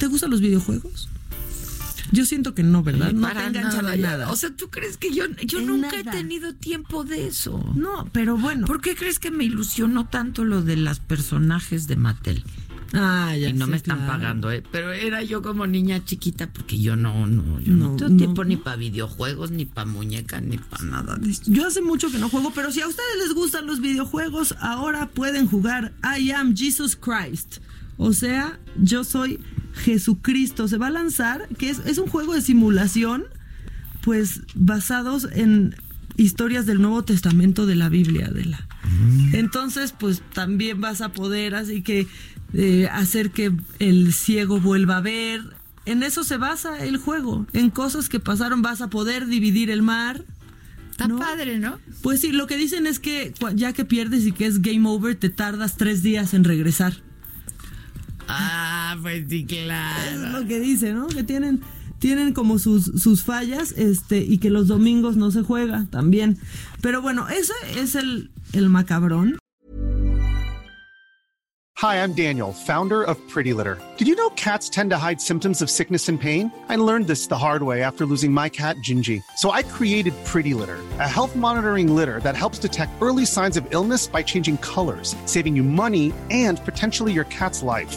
¿Te gustan los videojuegos? Yo siento que no, ¿verdad? No Para te enganchan nada, nada. O sea, ¿tú crees que yo, yo nunca he tenido tiempo de eso? no, pero bueno. ¿Por qué crees que me ilusionó tanto lo de las personajes de Mattel? Ah, ya y no sé, me están claro. pagando, ¿eh? Pero era yo como niña chiquita porque yo no, no, yo no, No, tengo no. tiempo ni para videojuegos, ni para muñecas, ni para nada de eso. Yo hace mucho que no juego, pero si a ustedes les gustan los videojuegos, ahora pueden jugar I Am Jesus Christ. O sea, yo soy Jesucristo. Se va a lanzar, que es, es un juego de simulación, pues basados en historias del Nuevo Testamento de la Biblia, de la. Entonces, pues también vas a poder así que eh, hacer que el ciego vuelva a ver. En eso se basa el juego. En cosas que pasaron vas a poder dividir el mar. Está ¿No? padre, ¿no? Pues sí, lo que dicen es que ya que pierdes y que es game over, te tardas tres días en regresar. Ah, pues sí, Es lo que dice, ¿no? Que tienen, tienen como sus, sus fallas, este, y que los domingos no se juega también. Pero bueno, ese es el, el macabrón. Hi, I'm Daniel, founder of Pretty Litter. Did you know cats tend to hide symptoms of sickness and pain? I learned this the hard way after losing my cat, Gingy. So I created Pretty Litter, a health monitoring litter that helps detect early signs of illness by changing colors, saving you money and potentially your cat's life.